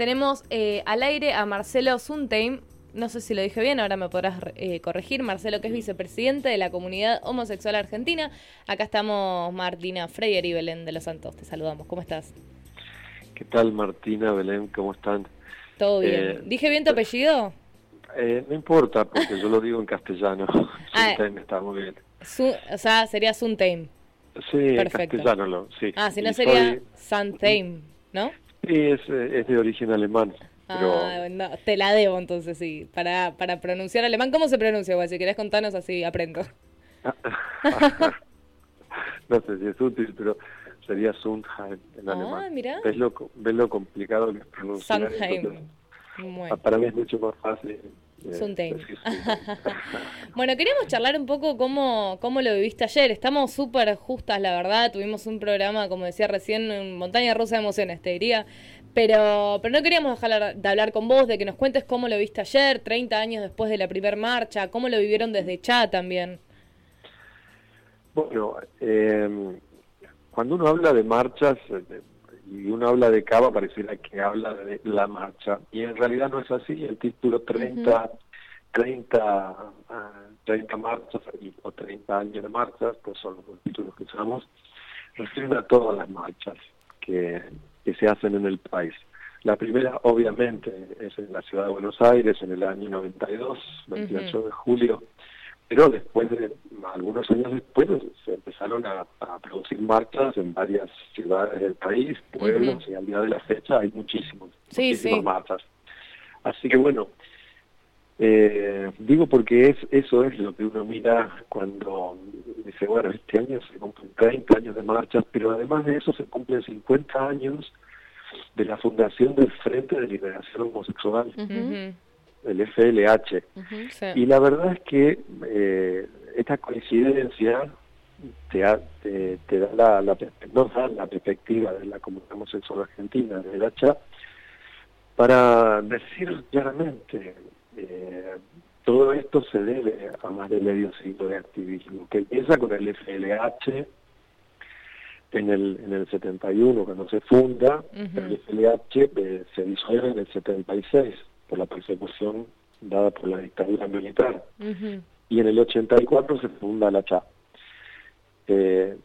Tenemos eh, al aire a Marcelo Sunteim, no sé si lo dije bien, ahora me podrás eh, corregir, Marcelo, que es vicepresidente de la comunidad homosexual argentina. Acá estamos Martina Freyer y Belén de los Santos, te saludamos, ¿cómo estás? ¿Qué tal Martina, Belén, cómo están? Todo bien. Eh, ¿Dije bien tu apellido? Eh, no importa, porque yo lo digo en castellano. Ah, está muy bien. o sea, sería Sunteim. Sí, en castellano lo, sí. Ah, si no sería soy... ¿no? Sí, es, es de origen alemán. Ah, no, te la debo entonces, sí. Para, para pronunciar alemán, ¿cómo se pronuncia? Si querés contarnos así, aprendo. no sé si es útil, pero sería Sundheim en ah, alemán. Mira. ¿Ves lo, ves lo complicado que es pronunciar? Sundheim. Para mí es mucho más fácil. Eh, bueno, queríamos charlar un poco cómo, cómo lo viviste ayer. Estamos súper justas, la verdad. Tuvimos un programa, como decía recién, en Montaña Rusa de Emociones, te diría. Pero, pero no queríamos dejar de hablar con vos, de que nos cuentes cómo lo viste ayer, 30 años después de la primera marcha, cómo lo vivieron desde Cha también. Bueno, eh, cuando uno habla de marchas y uno habla de Cava, pareciera que habla de la marcha. Y en realidad no es así. El título 30, 30, 30 marchas o 30 años de marchas, pues son los títulos que usamos, refieren a todas las marchas que que se hacen en el país. La primera, obviamente, es en la ciudad de Buenos Aires en el año 92, 28 de julio, pero después de algunos años después se empezaron a, producir marchas en varias ciudades del país, pueblos, y al día de la fecha hay muchísimos, muchísimas marchas. Así que bueno, eh, digo porque es eso es lo que uno mira cuando dice, bueno, este año se cumplen 30 años de marchas, pero además de eso se cumplen 50 años de la fundación del Frente de Liberación Homosexual, el FLH. Y la verdad es que eh, esta coincidencia te, te, da la, la, nos da la perspectiva de la comunidad homosexual argentina, de la CHA, para decir claramente eh, todo esto se debe a más de medio siglo de activismo, que empieza con el FLH en el, en el 71, cuando se funda, el FLH eh, se disuelve en el 76 por la persecución dada por la dictadura militar. Y en el 84 se funda la CHA. Eh,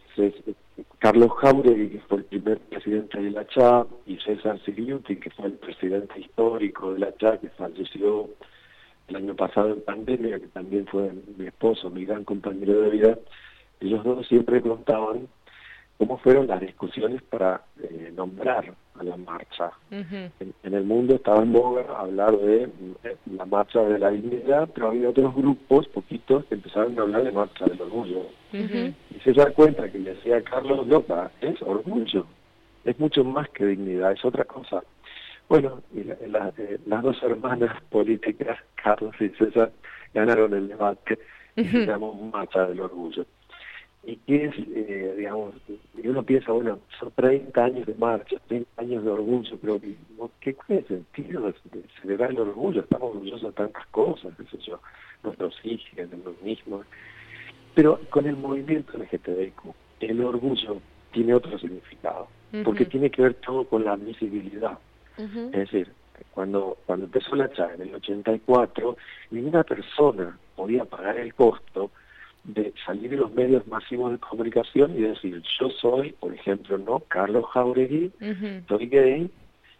Carlos Jauregui, que fue el primer presidente de la CHA, y César Sigliuti, que fue el presidente histórico de la CHA, que falleció el año pasado en pandemia, que también fue mi esposo, mi gran compañero de vida, ellos dos siempre contaban cómo fueron las discusiones para eh, nombrar a la marcha. en, el mundo estaba en boga hablar de la marcha de la dignidad, pero había otros grupos, poquitos, que empezaron a hablar de marcha del orgullo. Y se da cuenta que le decía Carlos López, es orgullo, es mucho más que dignidad, es otra cosa. Bueno, y eh, las dos hermanas políticas, Carlos y César, ganaron el debate y se llamó Marcha del Orgullo. Y que es, eh, digamos, y uno piensa, bueno, son 30 años de marcha, 30 años de orgullo, pero ¿qué cuál es el sentido de, celebrar el orgullo? Estamos orgullosos de tantas cosas, qué sé yo, nuestros hijos, de los mismos. Pero con el movimiento LGTBIQ, el orgullo tiene otro significado, porque tiene que ver todo con la visibilidad. Es decir, cuando, cuando empezó la charla en el 84, ninguna persona podía pagar el costo de salir en los medios masivos de comunicación y decir, yo soy, por ejemplo, no Carlos Jauregui, soy gay,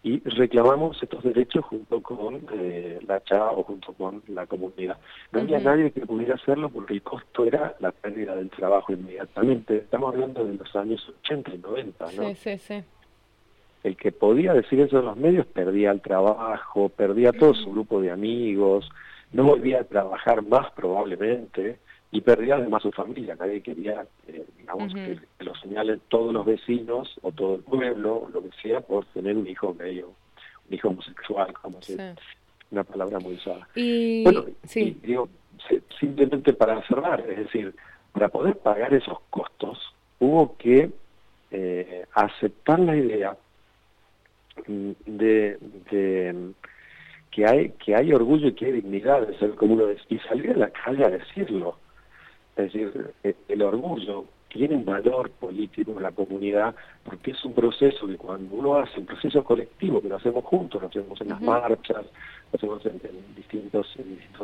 y reclamamos estos derechos junto con eh, la CHA o junto con la comunidad. No había nadie que pudiera hacerlo porque el costo era la pérdida del trabajo inmediatamente. Estamos hablando de los años 80 y 90, ¿no? Sí, sí, sí el que podía decir eso en los medios perdía el trabajo, perdía todo su grupo de amigos, no volvía a trabajar más probablemente y perdía además su familia. Nadie quería, eh, digamos, que, lo señalen todos los vecinos o todo el pueblo, lo que sea, por tener un hijo medio, un hijo homosexual, como sí. una palabra muy usada. Y, bueno, sí. digo, simplemente para cerrar, es decir, para poder pagar esos costos, hubo que eh, aceptar la idea de, que hay que hay orgullo y que hay dignidad de ser como uno y salir a la calle a decirlo es decir e, el orgullo tienen valor político en la comunidad, porque es un proceso que cuando uno hace un proceso colectivo, que lo hacemos juntos, lo hacemos en las marchas, lo hacemos en, distintos,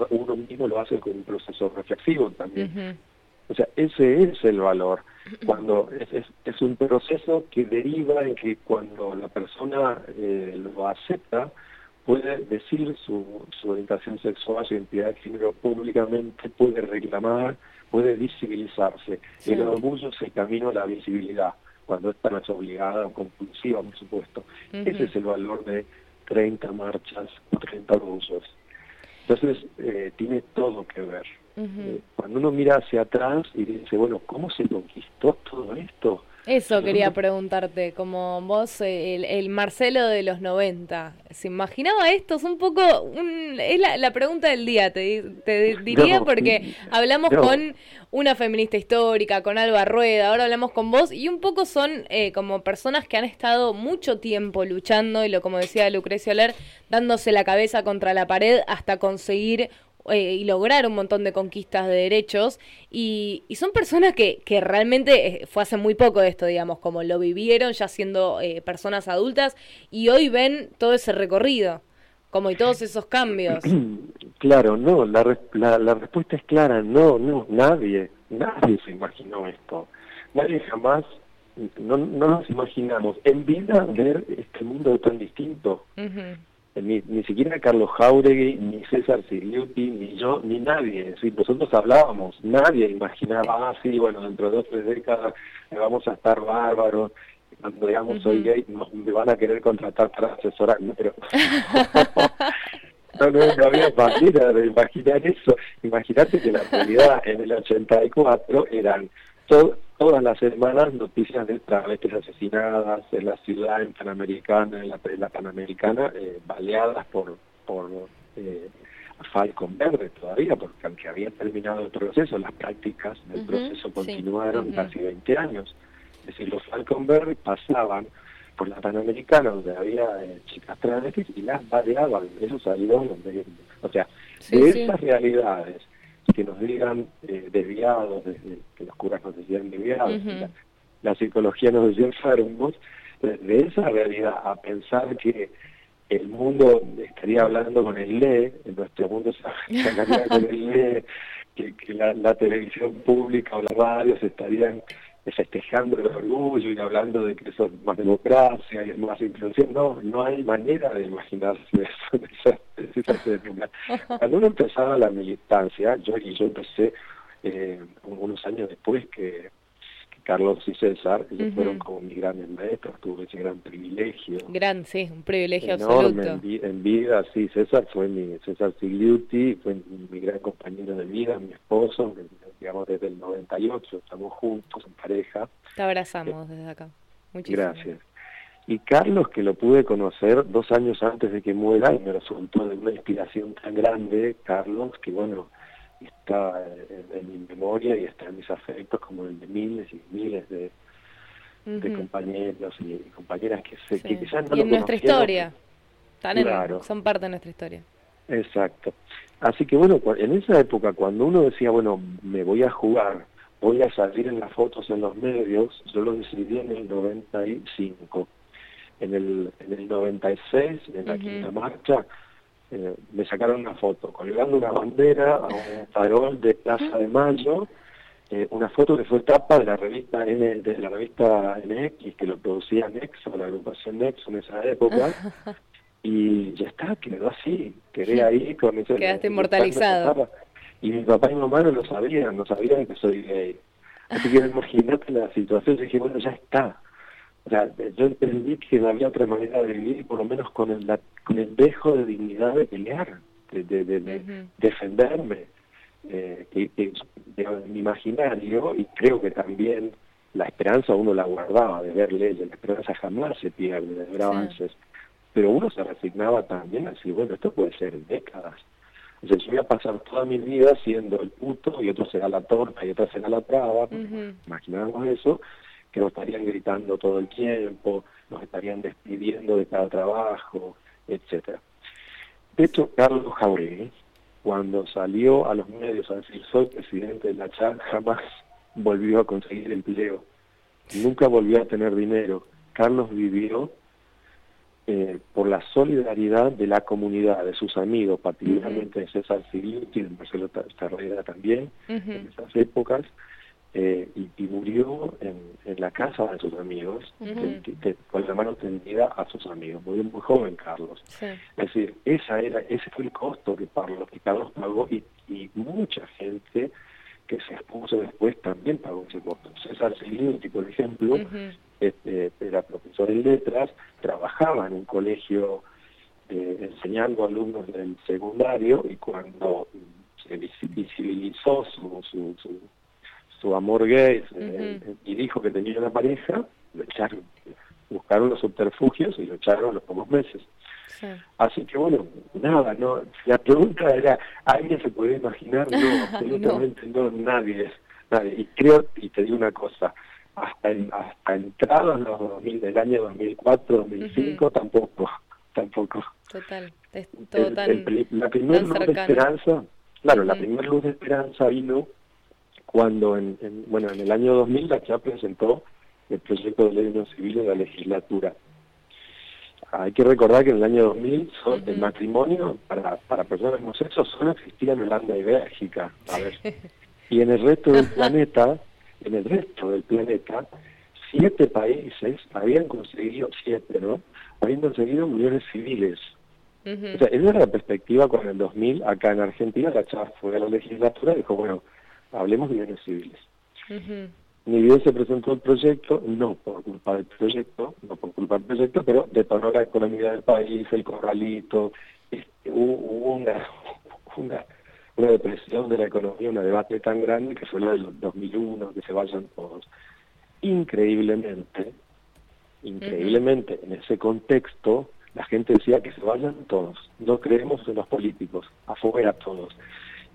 uno mismo lo hace con un proceso reflexivo también. O sea, ese es el valor. Cuando es, es, un proceso que deriva en que cuando la persona eh, lo acepta, puede decir su, su orientación sexual, su identidad de género públicamente, puede reclamar, puede visibilizarse. El orgullo es el camino a la visibilidad, cuando esta no es obligada o compulsiva, por supuesto. Ese es el valor de 30 marchas o 30 orgullos. Entonces, eh, tiene todo que ver. Eh, cuando uno mira hacia atrás y dice, bueno, ¿cómo se conquistó todo esto? Eso quería preguntarte, como vos, eh, el, Marcelo de los 90, ¿se imaginaba esto? Es un poco, es la, pregunta del día, te, diría, porque hablamos con una feminista histórica, con Alba Rueda, ahora hablamos con vos, y un poco son eh, como personas que han estado mucho tiempo luchando, y lo como decía Lucrecia Oler, dándose la cabeza contra la pared hasta conseguir eh, y lograr un montón de conquistas de derechos. Y, son personas que, que, realmente eh, fue hace muy poco esto, digamos, como lo vivieron ya siendo eh, personas adultas y hoy ven todo ese recorrido, como y todos esos cambios. Claro, no, la, la, la respuesta es clara, no, no, nadie, nadie se imaginó esto, nadie jamás no, no nos imaginamos. En vida ver este mundo tan distinto ni, ni siquiera Carlos Jauregui, ni César Siriuti, ni yo, ni nadie. Nosotros hablábamos, nadie imaginaba, ah, sí, bueno, dentro de dos tres décadas vamos a estar bárbaros, cuando digamos soy gay, me van a querer contratar para asesorarme, pero... no, no, no había manera de imaginar eso. Imagínate que la realidad en el 84 eran todas las semanas noticias de travestis asesinadas en la ciudad en Panamericana, en la, Panamericana, eh, baleadas por, por eh, Falcon Verde todavía, porque aunque había terminado el proceso, las prácticas del proceso continuaron casi 20 años. Es decir, los Falcon Verde pasaban por la Panamericana, donde había eh, chicas travestis, y las baleaban, esos salieron, o sea, de esas realidades que nos digan eh, desviados, que los curas nos decían desviados, la, psicología nos decía enfermos, de esa realidad a pensar que el mundo estaría hablando con el LE, nuestro mundo se hablaría con el LE, que, que la, la, televisión pública o las radios estarían festejando el orgullo y hablando de que eso es más democracia y es más inclusión. No, no hay manera de imaginarse eso, Cuando uno empezaba la militancia, yo y yo empecé eh, unos años después que, Carlos y César, ellos fueron como mis grandes maestros, tuve ese gran privilegio. Gran, sí, un privilegio absoluto. En, en, vida, sí, César fue mi, César Sigliuti, fue mi gran compañero de vida, mi esposo, digamos, desde el 98, estamos juntos en pareja. Te abrazamos desde acá. Muchísimas gracias. Y Carlos, que lo pude conocer dos años antes de que muera, y me resultó de una inspiración tan grande, Carlos, que bueno, está en, mi memoria y está en mis afectos como el de miles y miles de, de compañeros y compañeras que, se, que ya no y en nuestra historia. son parte de nuestra historia. Exacto. Así que bueno, en esa época cuando uno decía, bueno, me voy a jugar, voy a salir en las fotos en los medios, yo lo decidí en el 95. En el, en el 96, en la quinta marcha, eh, me sacaron una foto colgando una bandera a un farol de Plaza de Mayo, eh, una foto que fue tapa de la revista N, de la revista NX, que lo producía Nexo, la agrupación Nexo en esa época, y ya está, quedó así, quedé ahí con ese... Quedaste inmortalizado. Y mi papá y mi mamá no lo sabían, no sabían que soy gay. Así que imagínate la situación, yo dije, bueno, ya está. O sea, yo entendí que no había otra manera de vivir, por lo menos con el, con el dejo de dignidad de pelear, de, de, defenderme. Eh, que, que mi imaginario, y creo que también la esperanza uno la guardaba de ver leyes, la esperanza jamás se pierde, de ver avances pero uno se resignaba también a decir, bueno, esto puede ser décadas. O sea, yo voy a pasar toda mi vida siendo el puto y otro será la torta y otra será la traba, imaginamos eso, que nos estarían gritando todo el tiempo, nos estarían despidiendo de cada trabajo, etcétera. De hecho, Carlos Jauregui, cuando salió a los medios a decir soy presidente de la CHAN, jamás volvió a conseguir empleo, nunca volvió a tener dinero. Carlos vivió eh, por la solidaridad de la comunidad, de sus amigos, particularmente de César Ciruti, de Marcelo Ferreira también, en esas épocas, eh, y, murió en, la casa de sus amigos, con la mano tendida a sus amigos. Murió muy joven Carlos. Es decir, esa era, ese fue el costo que Carlos, que Carlos pagó y, y mucha gente que se expuso después también pagó ese costo. César Ciruti, por ejemplo, este, era profesor de letras, trabajaba en un colegio eh, enseñando alumnos del secundario y cuando se visibilizó su, su, su, amor gay eh, y dijo que tenía una pareja, lo echaron, buscaron los subterfugios y lo echaron a los pocos meses. Así que bueno, nada, no la pregunta era, ¿alguien se puede imaginar? No, absolutamente no, nadie, nadie. Y creo, y te digo una cosa, hasta, hasta entrados los 2000, del año 2004, 2005, tampoco, tampoco. Total, es todo tan, La primera luz de esperanza, claro, la primera luz de esperanza vino cuando, en, bueno, en el año 2000 la CHA presentó el proyecto de ley de civil en la legislatura. Hay que recordar que en el año 2000 el matrimonio para, para personas homosexuales solo existía en Holanda y Bélgica. A ver. y en el resto del planeta en el resto del planeta, siete países habían conseguido, siete, ¿no? Habían conseguido uniones civiles. O sea, esa era la perspectiva con el 2000, acá en Argentina, la chava fue a la legislatura y dijo, bueno, hablemos de uniones civiles. Ni bien se presentó el proyecto, no por culpa del proyecto, no por culpa del proyecto, pero detonó la economía del país, el corralito, este, hubo una, una una depresión de la economía, un debate tan grande que fue la del 2001, que se vayan todos. Increíblemente, increíblemente, en ese contexto, la gente decía que se vayan todos, no creemos en los políticos, afuera todos.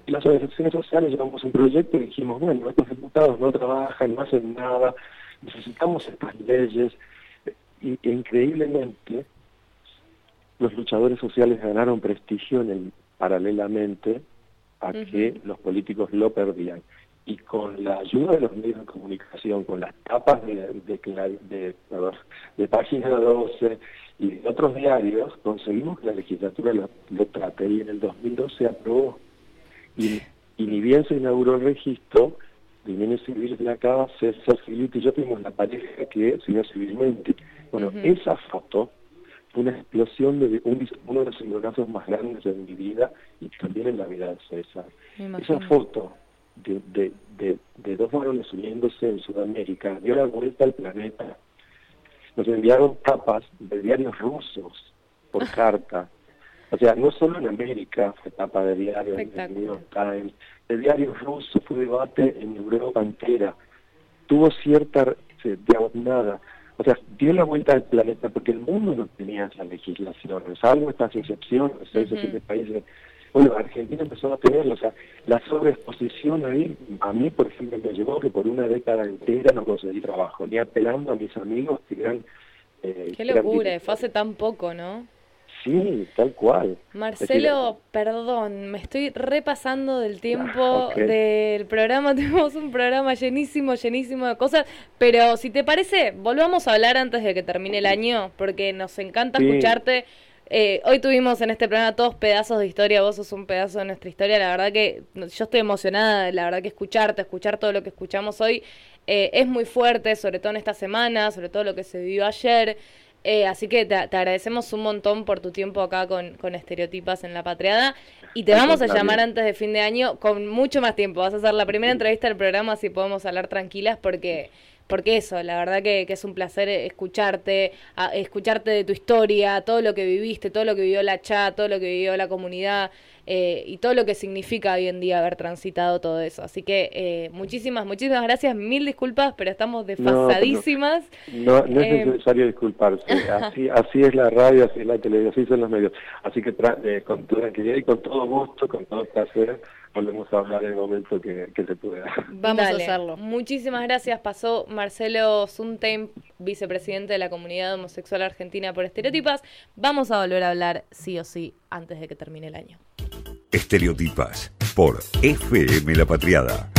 Y las organizaciones sociales llevamos un proyecto y dijimos, bueno, estos diputados no trabajan, no hacen nada, necesitamos estas leyes. Y increíblemente, los luchadores sociales ganaron prestigio en el, paralelamente a que los políticos lo perdían. Y con la ayuda de los medios de comunicación, con las tapas de, de, de, Página 12 y de otros diarios, conseguimos que la legislatura lo, trate y en el 2012 se aprobó. Y, y ni bien se inauguró el registro, de bienes civiles de Cava, César Filipe y yo tuvimos la pareja que se civilmente. Bueno, esa foto una explosión de uno de los embarazos más grandes de mi vida y también en la vida de César. Esa foto de, de, de, dos varones uniéndose en Sudamérica dio la vuelta al planeta. Nos enviaron tapas de diarios rusos por carta. O sea, no solo en América fue tapa de diarios, en New York Times, de diarios rusos, fue debate en Europa entera. Tuvo cierta, digamos, nada o sea, dio la vuelta al planeta porque el mundo no tenía esa legislación, salvo estas excepciones, seis o siete países. Bueno, Argentina empezó a tenerlo, o sea, la sobreexposición ahí, a mí, por ejemplo, me llevó que por una década entera no conseguí trabajo, ni apelando a mis amigos que eran... Eh, Qué locura, fue hace tan poco, ¿no? Sí, tal cual. Marcelo, perdón, me estoy repasando del tiempo del programa. Tenemos un programa llenísimo, llenísimo de cosas. Pero si te parece, volvamos a hablar antes de que termine el año, porque nos encanta escucharte. Eh, hoy tuvimos en este programa todos pedazos de historia, vos sos un pedazo de nuestra historia, la verdad que yo estoy emocionada, la verdad que escucharte, escuchar todo lo que escuchamos hoy eh, es muy fuerte, sobre todo en esta semana, sobre todo lo que se vivió ayer. Eh, así que te, agradecemos un montón por tu tiempo acá con, con Estereotipas en la Patriada. Y te vamos a llamar antes de fin de año con mucho más tiempo. Vas a hacer la primera entrevista del programa, así podemos hablar tranquilas, porque porque eso, la verdad que, que, es un placer escucharte, escucharte de tu historia, todo lo que viviste, todo lo que vivió la chat, todo lo que vivió la comunidad. Eh, y todo lo que significa hoy en día haber transitado todo eso. Así que eh, muchísimas, muchísimas gracias, mil disculpas, pero estamos desfasadísimas. No, no, es eh, necesario disculparse, así, así es la radio, así es la televisión, así son los medios. Así que con toda tranquilidad y con todo gusto, con todo placer, volvemos a hablar en el momento que, se pueda. Vamos a hacerlo. Muchísimas gracias. Pasó Marcelo Suntein, vicepresidente de la comunidad homosexual argentina por estereotipas. Vamos a volver a hablar sí o sí antes de que termine el año. Estereotipas por FM La Patriada